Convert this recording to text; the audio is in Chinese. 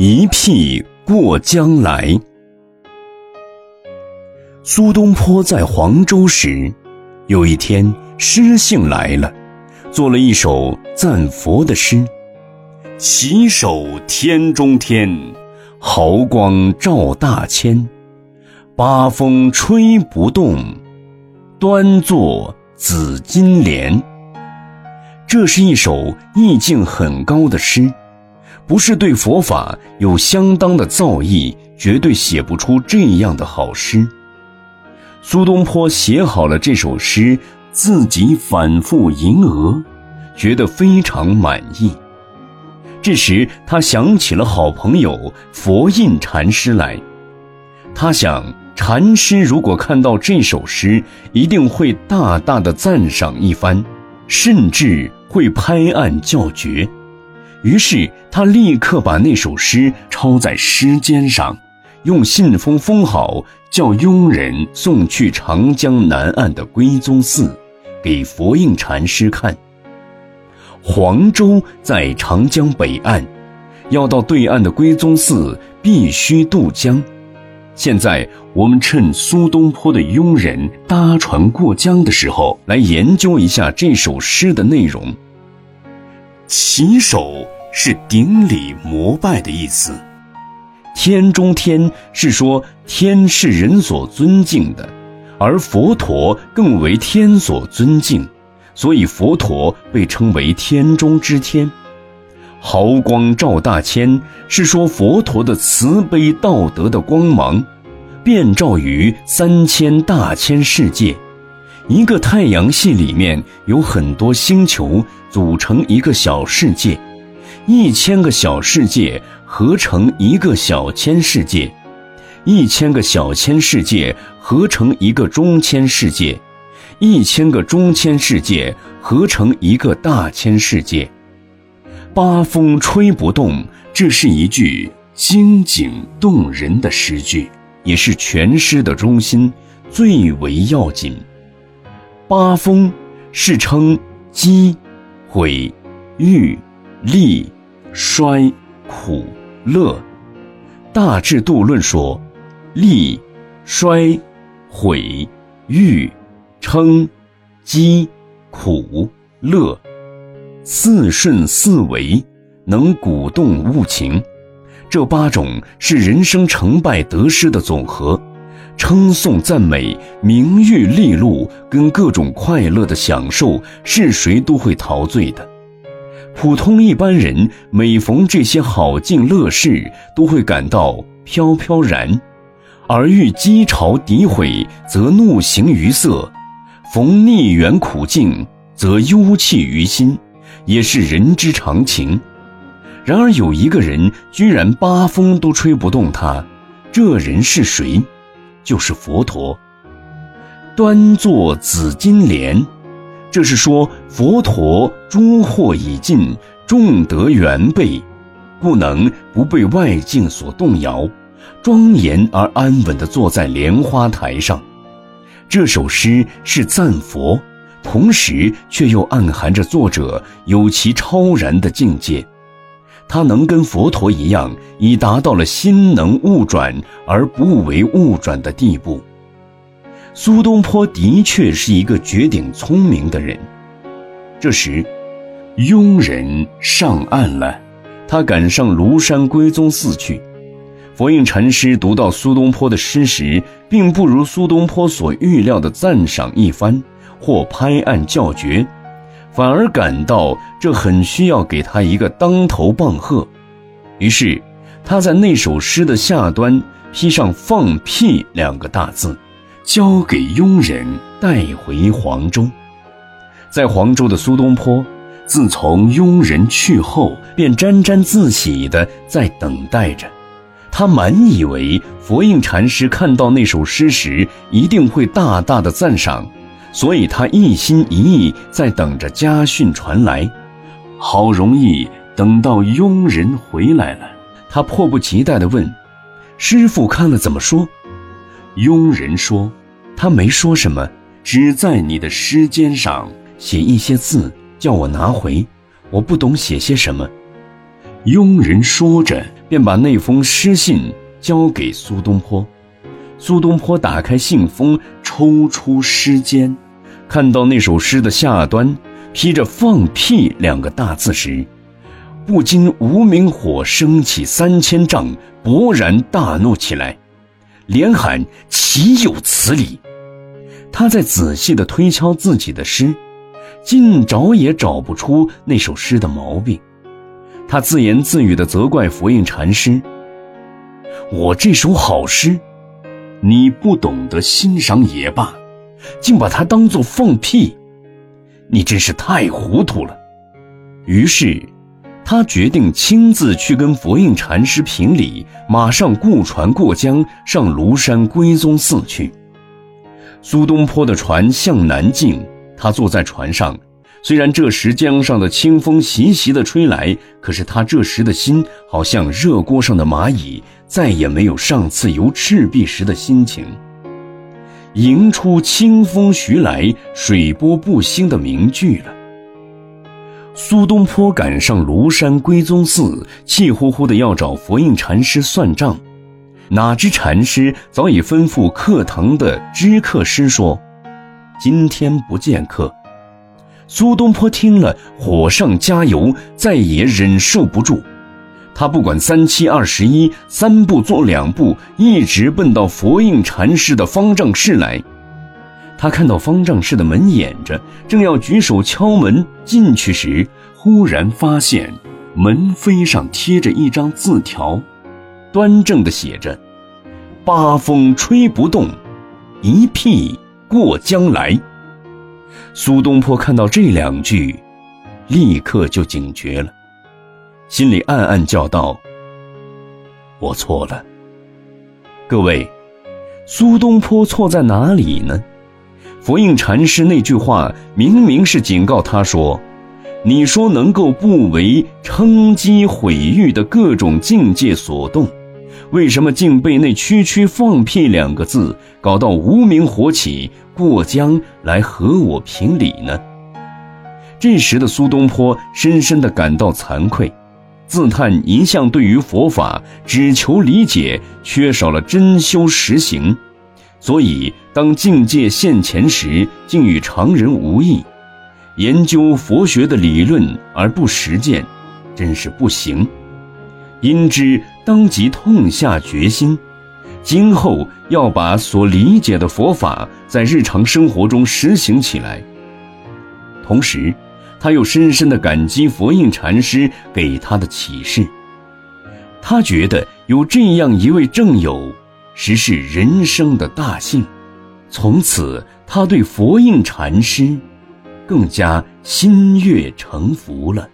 一屁过江来。苏东坡在黄州时，有一天诗兴来了，做了一首赞佛的诗：“起手天中天，毫光照大千。八风吹不动，端坐紫金莲。”这是一首意境很高的诗，不是对佛法有相当的造诣，绝对写不出这样的好诗。苏东坡写好了这首诗，自己反复吟额，觉得非常满意。这时，他想起了好朋友佛印禅师来，他想，禅师如果看到这首诗，一定会大大的赞赏一番，甚至。会拍案叫绝，于是他立刻把那首诗抄在诗笺上，用信封封好，叫佣人送去长江南岸的归宗寺，给佛印禅师看。黄州在长江北岸，要到对岸的归宗寺，必须渡江。现在我们趁苏东坡的佣人搭船过江的时候，来研究一下这首诗的内容。起手是顶礼膜拜的意思，天中天是说天是人所尊敬的，而佛陀更为天所尊敬，所以佛陀被称为天中之天。毫光照大千是说佛陀的慈悲道德的光芒，遍照于三千大千世界。一个太阳系里面有很多星球组成一个小世界，一千个小世界合成一个小千世界，一千个小千世界合成一个中千世界，一千个中千世界合成一个大千世界。八风吹不动，这是一句精警动人的诗句，也是全诗的中心，最为要紧。八风是称积、毁、欲、利、衰、苦、乐。大智度论说，利、衰、毁、欲、称、积、苦、乐。四顺四维，能鼓动物情，这八种是人生成败得失的总和，称颂赞美、名誉利禄跟各种快乐的享受，是谁都会陶醉的。普通一般人每逢这些好境乐事，都会感到飘飘然；而遇讥嘲诋毁，则怒形于色；逢逆缘苦境，则忧气于心。也是人之常情，然而有一个人居然八风都吹不动他，这人是谁？就是佛陀。端坐紫金莲，这是说佛陀诸惑已尽，众德圆备，不能不被外境所动摇，庄严而安稳地坐在莲花台上。这首诗是赞佛。同时，却又暗含着作者有其超然的境界，他能跟佛陀一样，已达到了心能物转而不为物转的地步。苏东坡的确是一个绝顶聪明的人。这时，佣人上岸了，他赶上庐山归宗寺去。佛印禅师读到苏东坡的诗时，并不如苏东坡所预料的赞赏一番。或拍案叫绝，反而感到这很需要给他一个当头棒喝，于是他在那首诗的下端批上“放屁”两个大字，交给佣人带回黄州。在黄州的苏东坡，自从佣人去后，便沾沾自喜地在等待着。他满以为佛印禅师看到那首诗时，一定会大大的赞赏。所以他一心一意在等着家训传来，好容易等到佣人回来了，他迫不及待地问：“师傅看了怎么说？”佣人说：“他没说什么，只在你的诗笺上写一些字，叫我拿回。我不懂写些什么。”佣人说着，便把那封诗信交给苏东坡。苏东坡打开信封，抽出诗笺，看到那首诗的下端披着“放屁”两个大字时，不禁无名火升起三千丈，勃然大怒起来，连喊：“岂有此理！”他在仔细地推敲自己的诗，竟找也找不出那首诗的毛病。他自言自语地责怪佛印禅师：“我这首好诗。”你不懂得欣赏也罢，竟把它当作放屁，你真是太糊涂了。于是，他决定亲自去跟佛印禅师评理，马上雇船过江上庐山归宗寺去。苏东坡的船向南进，他坐在船上。虽然这时江上的清风习习地吹来，可是他这时的心好像热锅上的蚂蚁，再也没有上次游赤壁时的心情。迎出清风徐来，水波不兴的名句了。苏东坡赶上庐山归宗寺，气呼呼的要找佛印禅师算账，哪知禅师早已吩咐课堂的知客师说：“今天不见客。”苏东坡听了，火上加油，再也忍受不住。他不管三七二十一，三步做两步，一直奔到佛印禅师的方丈室来。他看到方丈室的门掩着，正要举手敲门进去时，忽然发现门扉上贴着一张字条，端正的写着：“八风吹不动，一屁过江来。”苏东坡看到这两句，立刻就警觉了，心里暗暗叫道：“我错了。”各位，苏东坡错在哪里呢？佛印禅师那句话明明是警告他说：“你说能够不为称讥毁誉的各种境界所动。”为什么竟被那区区放屁两个字搞到无名火起，过江来和我评理呢？这时的苏东坡深深地感到惭愧，自叹一向对于佛法只求理解，缺少了真修实行，所以当境界现前时，竟与常人无异。研究佛学的理论而不实践，真是不行。因之。当即痛下决心，今后要把所理解的佛法在日常生活中实行起来。同时，他又深深地感激佛印禅师给他的启示。他觉得有这样一位正友，实是人生的大幸。从此，他对佛印禅师更加心悦诚服了。